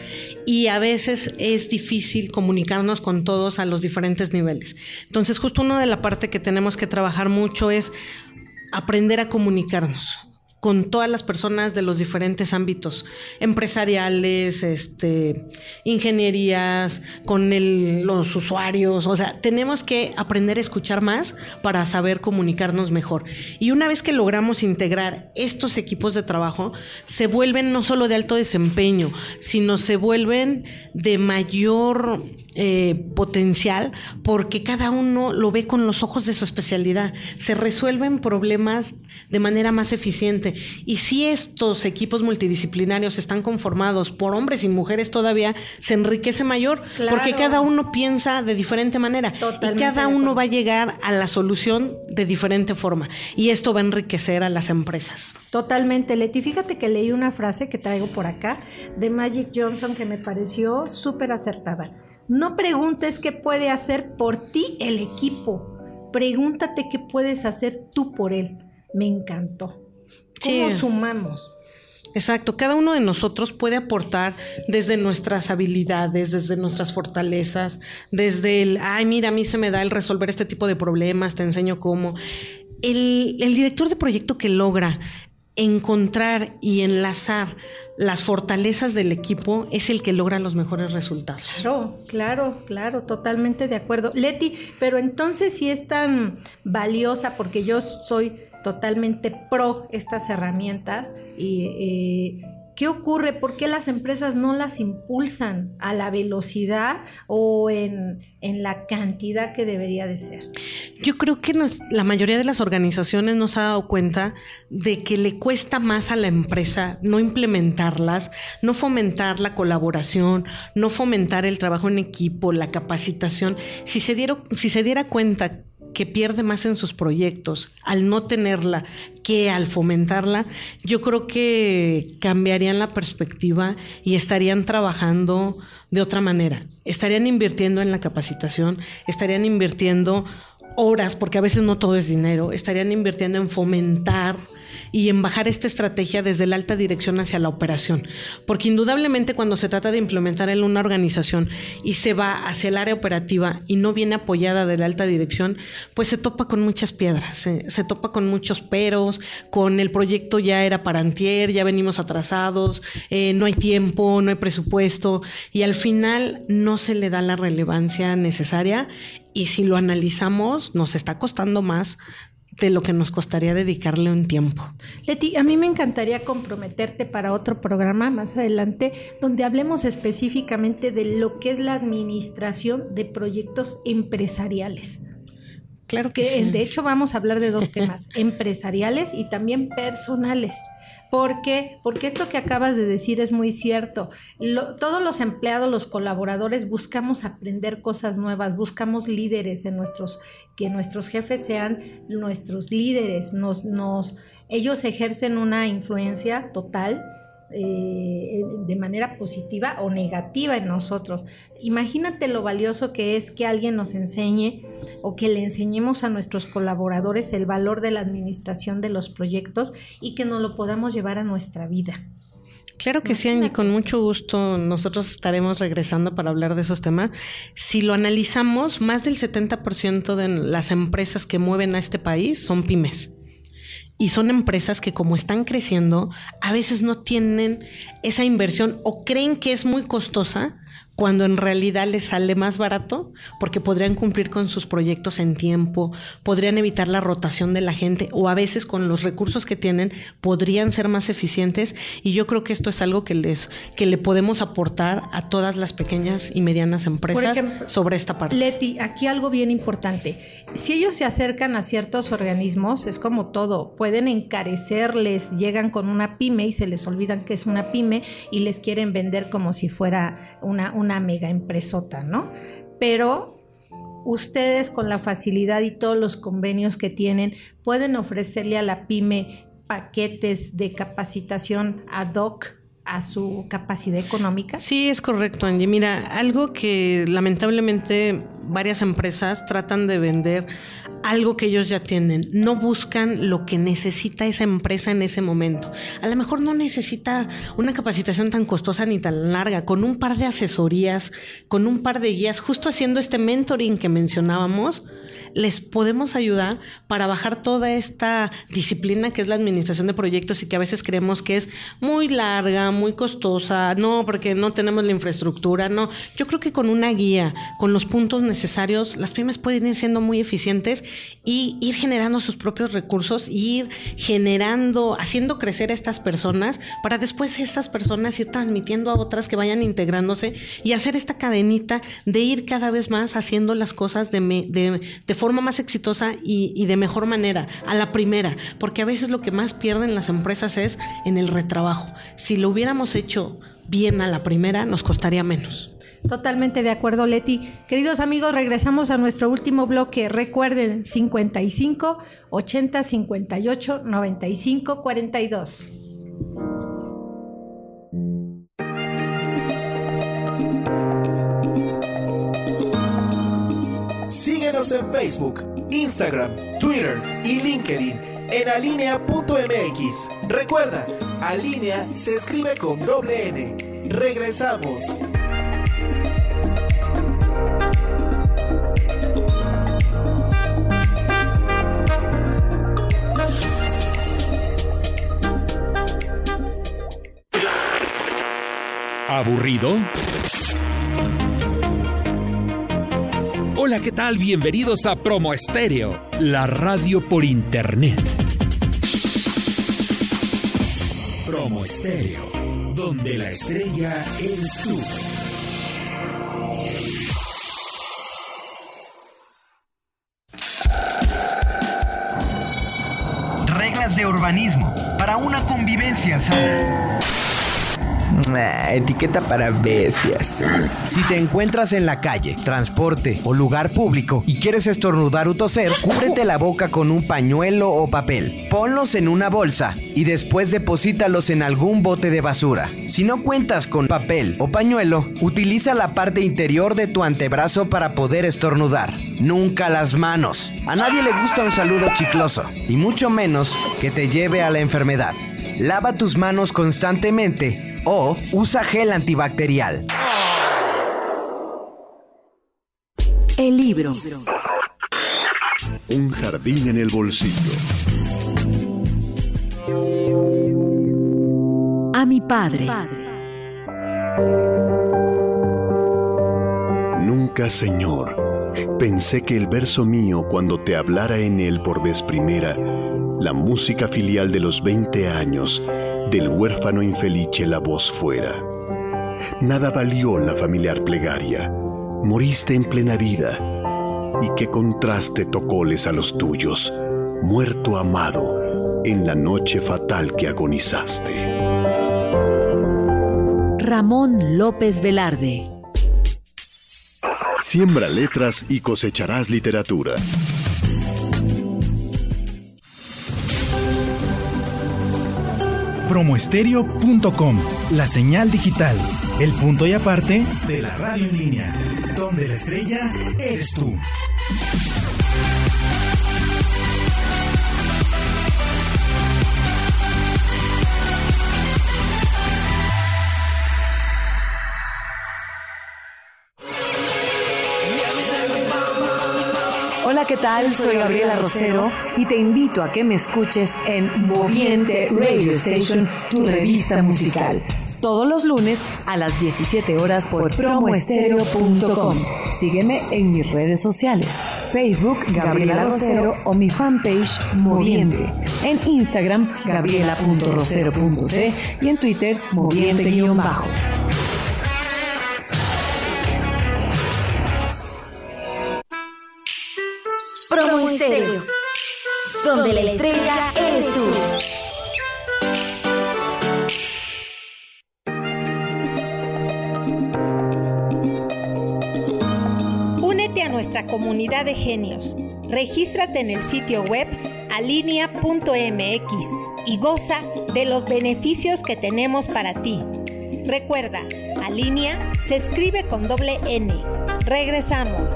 y a veces es difícil comunicarnos con todos a los diferentes niveles. Entonces, justo una de la parte que tenemos que trabajar mucho es aprender a comunicarnos con todas las personas de los diferentes ámbitos, empresariales, este, ingenierías, con los usuarios. O sea, tenemos que aprender a escuchar más para saber comunicarnos mejor. Y una vez que logramos integrar estos equipos de trabajo, se vuelven no solo de alto desempeño, sino se vuelven de mayor eh, potencial porque cada uno lo ve con los ojos de su especialidad. Se resuelven problemas de manera más eficiente. Y si estos equipos multidisciplinarios están conformados por hombres y mujeres todavía, se enriquece mayor porque cada uno piensa de diferente manera y cada uno va a llegar a la solución de diferente forma. Y esto va a enriquecer a las empresas. Totalmente, Leti. Fíjate que leí una frase que traigo por acá de Magic Johnson que me pareció súper acertada. No preguntes qué puede hacer por ti el equipo. Pregúntate qué puedes hacer tú por él. Me encantó. ¿Cómo sumamos? Exacto, cada uno de nosotros puede aportar desde nuestras habilidades, desde nuestras fortalezas, desde el, ay, mira, a mí se me da el resolver este tipo de problemas, te enseño cómo. El, el director de proyecto que logra encontrar y enlazar las fortalezas del equipo es el que logra los mejores resultados. Claro, claro, claro, totalmente de acuerdo. Leti, pero entonces si es tan valiosa, porque yo soy totalmente pro estas herramientas y... ¿Qué ocurre? ¿Por qué las empresas no las impulsan a la velocidad o en, la cantidad que debería de ser? Yo creo que la mayoría de las organizaciones nos ha dado cuenta de que le cuesta más a la empresa no implementarlas, no fomentar la colaboración, no fomentar el trabajo en equipo, la capacitación. Si se, si se diera cuenta que pierde más en sus proyectos al no tenerla que al fomentarla, yo creo que cambiarían la perspectiva y estarían trabajando de otra manera. Estarían invirtiendo en la capacitación, estarían invirtiendo horas, porque a veces no todo es dinero, estarían invirtiendo en fomentar y en bajar esta estrategia desde la alta dirección hacia la operación. Porque indudablemente cuando se trata de implementar en una organización y se va hacia el área operativa y no viene apoyada de la alta dirección, pues se topa con muchas piedras, se, topa con muchos peros, con el proyecto ya era para antier, ya venimos atrasados, eh, no hay tiempo, no hay presupuesto y al final no se le da la relevancia necesaria y si lo analizamos nos está costando más de lo que nos costaría dedicarle un tiempo. Leti, a mí me encantaría comprometerte para otro programa más adelante donde hablemos específicamente de lo que es la administración de proyectos empresariales. Claro que, que sí. de hecho vamos a hablar de dos temas, empresariales y también personales. ¿Por qué? Porque esto que acabas de decir es muy cierto. Lo- todos los empleados, los colaboradores, buscamos aprender cosas nuevas, buscamos líderes en nuestros, que nuestros jefes sean nuestros líderes, nos, nos, ellos ejercen una influencia total eh, de manera positiva o negativa en nosotros. Imagínate lo valioso que es que alguien nos enseñe o que le enseñemos a nuestros colaboradores el valor de la administración de los proyectos y que nos lo podamos llevar a nuestra vida. Claro que sí, Angie, con mucho gusto nosotros estaremos regresando para hablar de esos temas. Si lo analizamos, más del 70% de las empresas que mueven a este país son pymes. Y son empresas que como están creciendo, a veces no tienen esa inversión o creen que es muy costosa cuando en realidad les sale más barato porque podrían cumplir con sus proyectos en tiempo, podrían evitar la rotación de la gente o a veces con los recursos que tienen podrían ser más eficientes y yo creo que esto es algo que les que le podemos aportar a todas las pequeñas y medianas empresas ejemplo, sobre esta parte. Leti, aquí algo bien importante. Si ellos se acercan a ciertos organismos, es como todo, pueden encarecerles, llegan con una pyme y se les olvidan que es una pyme y les quieren vender como si fuera una, una mega empresota, ¿no? Pero ustedes con la facilidad y todos los convenios que tienen pueden ofrecerle a la pyme paquetes de capacitación ad hoc a su capacidad económica. Sí, es correcto, Angie. Mira, algo que lamentablemente varias empresas tratan de vender algo que ellos ya tienen. No buscan lo que necesita esa empresa en ese momento. A lo mejor no necesita una capacitación tan costosa ni tan larga. Con un par de asesorías, con un par de guías, justo haciendo este mentoring que mencionábamos, les podemos ayudar para bajar toda esta disciplina que es la administración de proyectos y que a veces creemos que es muy larga, muy costosa, no, porque no tenemos la infraestructura, no. Yo creo que con una guía, con los puntos necesarios, las pymes pueden ir siendo muy eficientes y ir generando sus propios recursos, ir generando, haciendo crecer a estas personas para después estas personas ir transmitiendo a otras que vayan integrándose y hacer esta cadenita de ir cada vez más haciendo las cosas de, me- de, de forma más exitosa y, y de mejor manera, a la primera, porque a veces lo que más pierden las empresas es en el retrabajo. Si lo hubiéramos hecho bien a la primera, nos costaría menos. Totalmente de acuerdo, Leti. Queridos amigos, regresamos a nuestro último bloque. Recuerden 55 80 58 95 42. Síguenos en Facebook, Instagram, Twitter y LinkedIn en alinea.mx. Recuerda, Alinea se escribe con doble N. Regresamos. ¿Aburrido? Hola, ¿qué tal? Bienvenidos a Promo Estéreo, la radio por internet. Promo Estéreo, donde la estrella eres tú. Reglas de urbanismo para una convivencia sana. Etiqueta para bestias. Si te encuentras en la calle, transporte o lugar público y quieres estornudar o toser, cúbrete la boca con un pañuelo o papel. Ponlos en una bolsa y después deposítalos en algún bote de basura. Si no cuentas con papel o pañuelo, utiliza la parte interior de tu antebrazo para poder estornudar. Nunca las manos. A nadie le gusta un saludo chicloso y mucho menos que te lleve a la enfermedad. Lava tus manos constantemente o usa gel antibacterial. El libro. Un jardín en el bolsillo. A mi padre. Nunca, Señor, pensé que el verso mío cuando te hablara en él por vez primera, la música filial de los 20 años, del huérfano infelice la voz fuera. Nada valió la familiar plegaria. Moriste en plena vida. Y qué contraste tocóles a los tuyos, muerto amado, en la noche fatal que agonizaste. Ramón López Velarde. Siembra letras y cosecharás literatura. Promoestereo.com, la señal digital, el punto y aparte de la radio en línea, donde la estrella eres tú. Tal? Soy Gabriela Rosero y te invito a que me escuches en Moviente Radio Station, tu revista musical. Todos los lunes a las 17 horas por promoestereo.com. Sígueme en mis redes sociales. Facebook Gabriela Rosero o mi fanpage Moviente. En Instagram gabriela.rosero.c y en Twitter Moviente-bajo. Donde la estrella eres tú. Únete a nuestra comunidad de genios. Regístrate en el sitio web alinea.mx y goza de los beneficios que tenemos para ti. Recuerda, Alinea se escribe con doble N. Regresamos.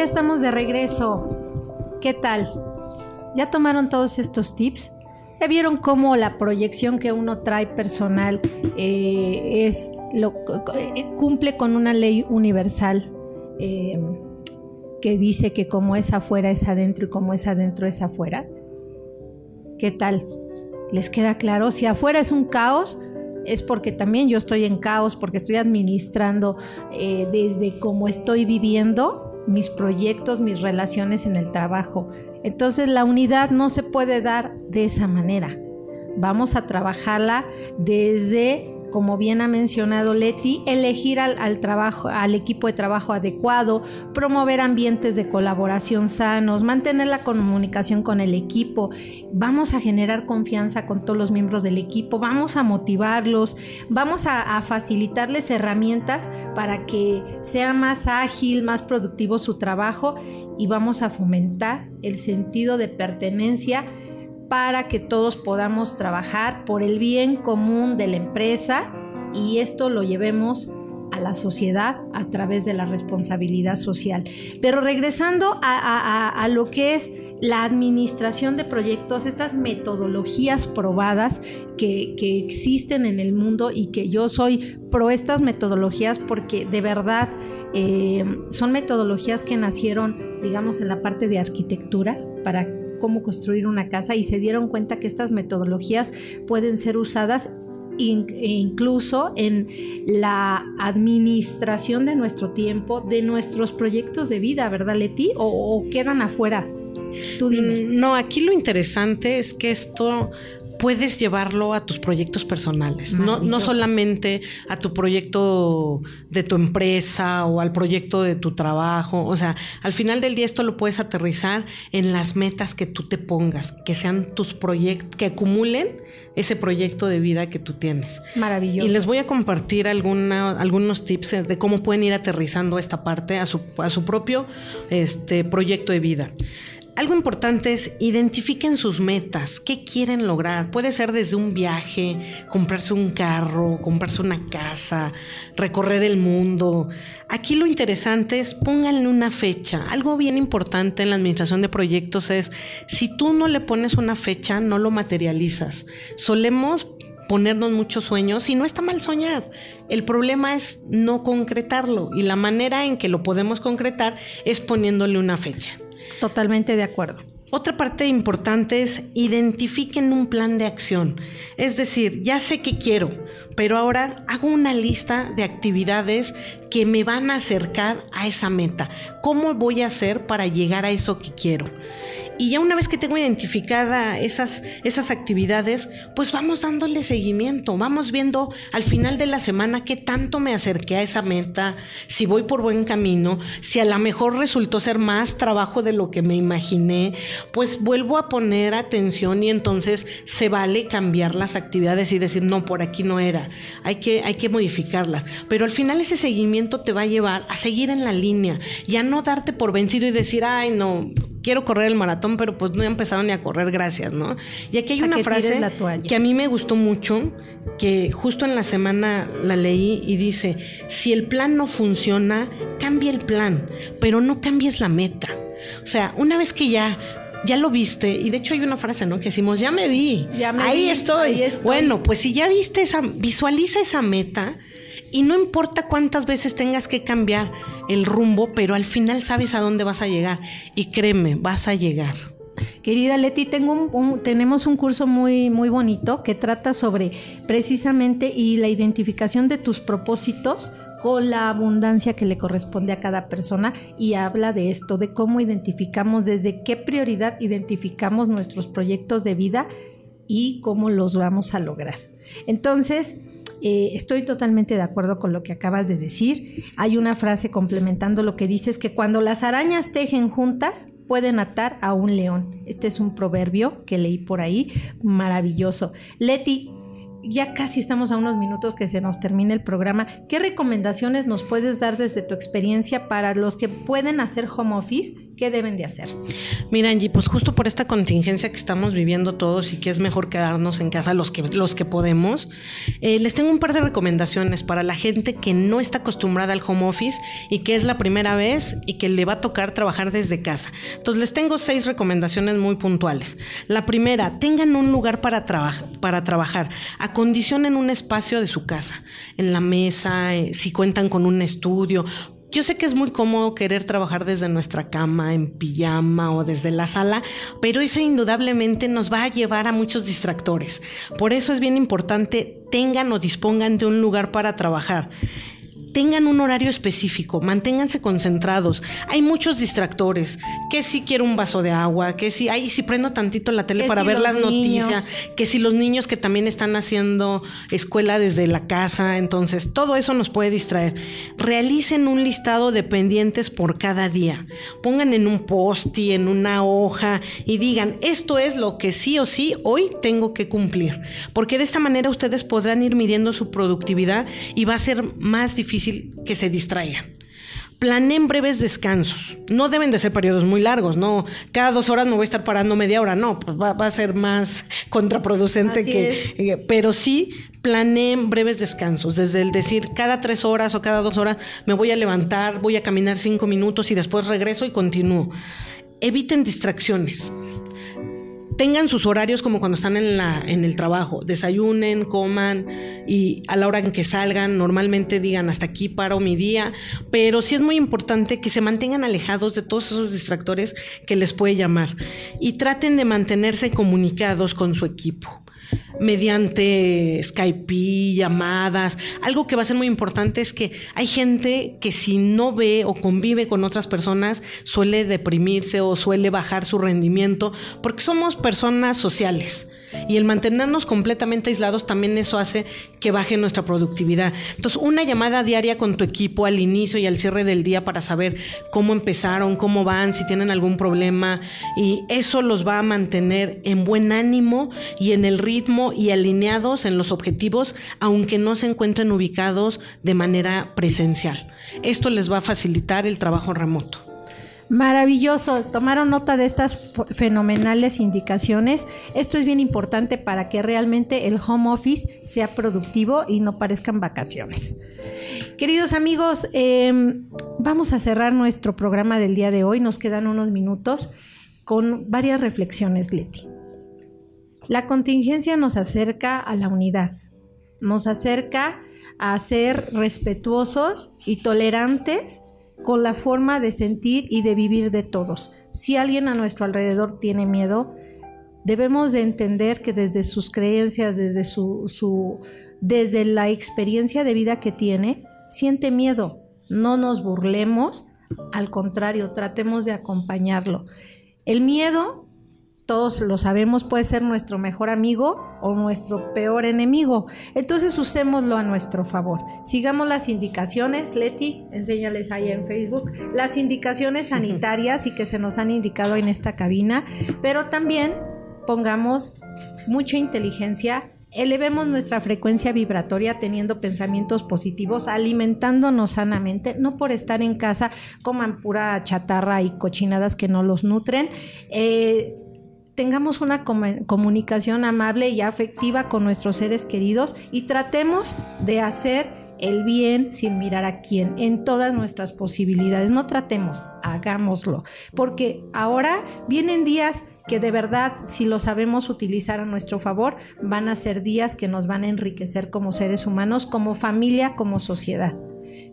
Ya estamos de regreso. ¿Qué tal? ¿Ya tomaron todos estos tips? ¿Ya vieron cómo la proyección que uno trae personal eh, es eh, cumple con una ley universal eh, que dice que como es afuera es adentro y como es adentro es afuera? ¿Qué tal? ¿Les queda claro? Si afuera es un caos, es porque también yo estoy en caos, porque estoy administrando desde cómo estoy viviendo mis proyectos, mis relaciones en el trabajo. Entonces la unidad no se puede dar de esa manera. Vamos a trabajarla desde como bien ha mencionado Leti, elegir al, trabajo, al equipo de trabajo adecuado, promover ambientes de colaboración sanos, mantener la comunicación con el equipo. Vamos a generar confianza con todos los miembros del equipo, vamos a motivarlos, vamos a facilitarles herramientas para que sea más ágil, más productivo su trabajo y vamos a fomentar el sentido de pertenencia para que todos podamos trabajar por el bien común de la empresa y esto lo llevemos a la sociedad a través de la responsabilidad social. Pero regresando a, lo que es la administración de proyectos, estas metodologías probadas que, que, existen en el mundo y que yo soy pro estas metodologías porque de verdad eh, son metodologías que nacieron, digamos, en la parte de arquitectura para cómo construir una casa y se dieron cuenta que estas metodologías pueden ser usadas incluso en la administración de nuestro tiempo, de nuestros proyectos de vida, ¿verdad, Leti? ¿O, quedan afuera? Tú dime. No, aquí lo interesante es que esto puedes llevarlo a tus proyectos personales, no, no, solamente a tu proyecto de tu empresa o al proyecto de tu trabajo. O sea, al final del día esto lo puedes aterrizar en las metas que tú te pongas, que sean tus proyectos, que acumulen ese proyecto de vida que tú tienes. Maravilloso. Y les voy a compartir alguna, algunos tips de cómo pueden ir aterrizando esta parte a su, a su propio este, proyecto de vida. Algo importante es identifiquen sus metas, qué quieren lograr. Puede ser desde un viaje, comprarse un carro, comprarse una casa, recorrer el mundo. Aquí lo interesante es pónganle una fecha. Algo bien importante en la administración de proyectos es si tú no le pones una fecha, no lo materializas. Solemos ponernos muchos sueños y no está mal soñar. El problema es no concretarlo y la manera en que lo podemos concretar es poniéndole una fecha. Totalmente de acuerdo. otra parte importante es identifiquen un plan de acción. Es decir, ya sé que quiero, pero ahora hago una lista de actividades que me van a acercar a esa meta. ¿Cómo voy a hacer para llegar a eso que quiero? Y ya una vez que tengo identificada esas, esas actividades, pues vamos dándole seguimiento, vamos viendo al final de la semana qué tanto me acerqué a esa meta, si voy por buen camino, si a lo mejor resultó ser más trabajo de lo que me imaginé, pues vuelvo a poner atención y entonces se vale cambiar las actividades y decir, no, por aquí no era, hay que, hay que modificarlas. Pero al final ese seguimiento te va a llevar a seguir en la línea y a no darte por vencido y decir, ay, no, quiero correr el maratón, pero pues no he empezado ni a correr, gracias, ¿no? Y aquí hay una frase que a mí me gustó mucho, que justo en la semana la leí y dice, si el plan no funciona, cambia el plan, pero no cambies la meta. O sea, una vez que ya ya lo viste, y de hecho hay una frase, ¿no? Que decimos, ya me vi, ahí, estoy. ahí, estoy. Bueno, pues si ya viste esa, visualiza esa meta, y no importa cuántas veces tengas que cambiar el rumbo, pero al final sabes a dónde vas a llegar. Y créeme, vas a llegar. Querida Leti, tengo tenemos un curso muy, muy bonito que trata sobre precisamente y la identificación de tus propósitos con la abundancia que le corresponde a cada persona y habla de esto, de cómo identificamos, desde qué prioridad identificamos nuestros proyectos de vida y cómo los vamos a lograr. Entonces, eh, estoy totalmente de acuerdo con lo que acabas de decir. Hay una frase complementando lo que dices, que cuando las arañas tejen juntas, pueden atar a un león. Este es un proverbio que leí por ahí, maravilloso. Leti, ya casi estamos a unos minutos que se nos termine el programa. ¿Qué recomendaciones nos puedes dar desde tu experiencia para los que pueden hacer home office ¿Qué deben de hacer? Mira, Angie, pues justo por esta contingencia que estamos viviendo todos y que es mejor quedarnos en casa los que, los que podemos, eh, les tengo un par de recomendaciones para la gente que no está acostumbrada al home office y que es la primera vez y que le va a tocar trabajar desde casa. Entonces, les tengo seis recomendaciones muy puntuales. La primera, tengan un lugar para, para trabajar. Acondicionen un espacio de su casa, en la mesa, eh, si cuentan con un estudio yo sé que es muy cómodo querer trabajar desde nuestra cama, en pijama o desde la sala, pero eso indudablemente nos va a llevar a muchos distractores. Por eso es bien importante tengan o dispongan de un lugar para trabajar tengan un horario específico, manténganse concentrados. Hay muchos distractores, que si quiero un vaso de agua, que si, ay, si prendo tantito la tele para ver las noticias, que si los niños que también están haciendo escuela desde la casa, entonces todo eso nos puede distraer. Realicen un listado de pendientes por cada día. Pongan en un post y en una hoja y digan, esto es lo que sí o sí hoy tengo que cumplir, porque de esta manera ustedes podrán ir midiendo su productividad y va a ser más difícil que se distraigan. Planeen breves descansos. No deben de ser periodos muy largos, no. Cada dos horas no voy a estar parando media hora, no, pues va, a ser más contraproducente que. Eh, pero sí planeen breves descansos, desde el decir cada tres horas o cada dos horas me voy a levantar, voy a caminar cinco minutos y después regreso y continúo. Eviten distracciones tengan sus horarios como cuando están en, la, en el trabajo, desayunen, coman y a la hora en que salgan, normalmente digan hasta aquí paro mi día, pero sí es muy importante que se mantengan alejados de todos esos distractores que les puede llamar y traten de mantenerse comunicados con su equipo mediante Skype, llamadas. Algo que va a ser muy importante es que hay gente que si no ve o convive con otras personas suele deprimirse o suele bajar su rendimiento porque somos personas sociales. Y el mantenernos completamente aislados también eso hace que baje nuestra productividad. Entonces, una llamada diaria con tu equipo al inicio y al cierre del día para saber cómo empezaron, cómo van, si tienen algún problema. Y eso los va a mantener en buen ánimo y en el ritmo y alineados en los objetivos, aunque no se encuentren ubicados de manera presencial. Esto les va a facilitar el trabajo remoto. Maravilloso, tomaron nota de estas fenomenales indicaciones. Esto es bien importante para que realmente el home office sea productivo y no parezcan vacaciones. Queridos amigos, em, vamos a cerrar nuestro programa del día de hoy. Nos quedan unos minutos con varias reflexiones, Leti. La contingencia nos acerca a la unidad, nos acerca a ser respetuosos y tolerantes con la forma de sentir y de vivir de todos. Si alguien a nuestro alrededor tiene miedo, debemos de entender que desde sus creencias, desde su, su desde la experiencia de vida que tiene, siente miedo. No nos burlemos, al contrario, tratemos de acompañarlo. El miedo, todos lo sabemos, puede ser nuestro mejor amigo o nuestro peor enemigo. Entonces usémoslo a nuestro favor. Sigamos las indicaciones, Leti, enséñales ahí en Facebook, las indicaciones sanitarias y que se nos han indicado en esta cabina, pero también pongamos mucha inteligencia Elevemos nuestra frecuencia vibratoria teniendo pensamientos positivos, alimentándonos sanamente, no por estar en casa, coman pura chatarra y cochinadas que no los nutren. Eh, tengamos una comunicación amable y afectiva con nuestros seres queridos y tratemos de hacer el bien sin mirar a quién, en todas nuestras posibilidades. No tratemos, hagámoslo, porque ahora vienen días que de verdad, si lo sabemos utilizar a nuestro favor, van a ser días que nos van a enriquecer como seres humanos, como familia, como sociedad.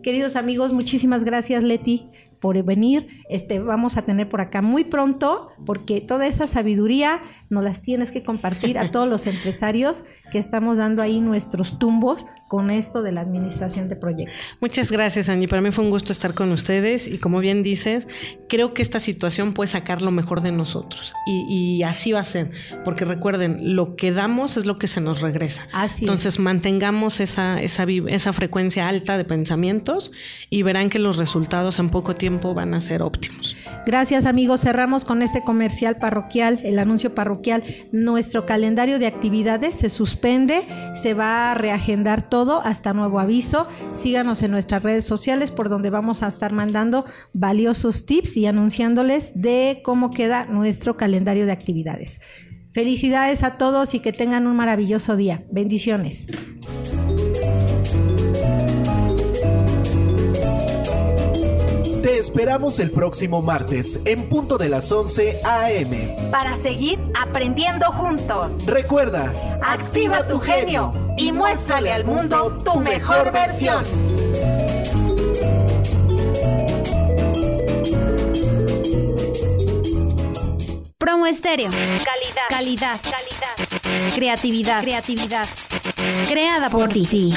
Queridos amigos, muchísimas gracias Leti por venir. Este, vamos a tener por acá muy pronto, porque toda esa sabiduría nos las tienes que compartir a todos los empresarios que estamos dando ahí nuestros tumbos con esto de la administración de proyectos. Muchas gracias, Angie. Para mí fue un gusto estar con ustedes y como bien dices, creo que esta situación puede sacar lo mejor de nosotros y, así va a ser, porque recuerden, lo que damos es lo que se nos regresa. Así Entonces, mantengamos esa, esa, esa frecuencia alta de pensamientos y verán que los resultados en poco tiempo van a ser óptimos. Gracias, amigos. Cerramos con este comercial parroquial, el anuncio parroquial. Nuestro calendario de actividades se suspende, se va a reagendar todo hasta nuevo aviso. Síganos en nuestras redes sociales por donde vamos a estar mandando valiosos tips y anunciándoles de cómo queda nuestro calendario de actividades. Felicidades a todos y que tengan un maravilloso día. Bendiciones. Te esperamos el próximo martes en punto de las 11 a.m. Para seguir aprendiendo juntos. Recuerda, activa tu genio y muéstrale al mundo tu mejor versión. Promo Estéreo. Calidad. Calidad. Calidad. Creatividad. Creatividad. Creada por ti.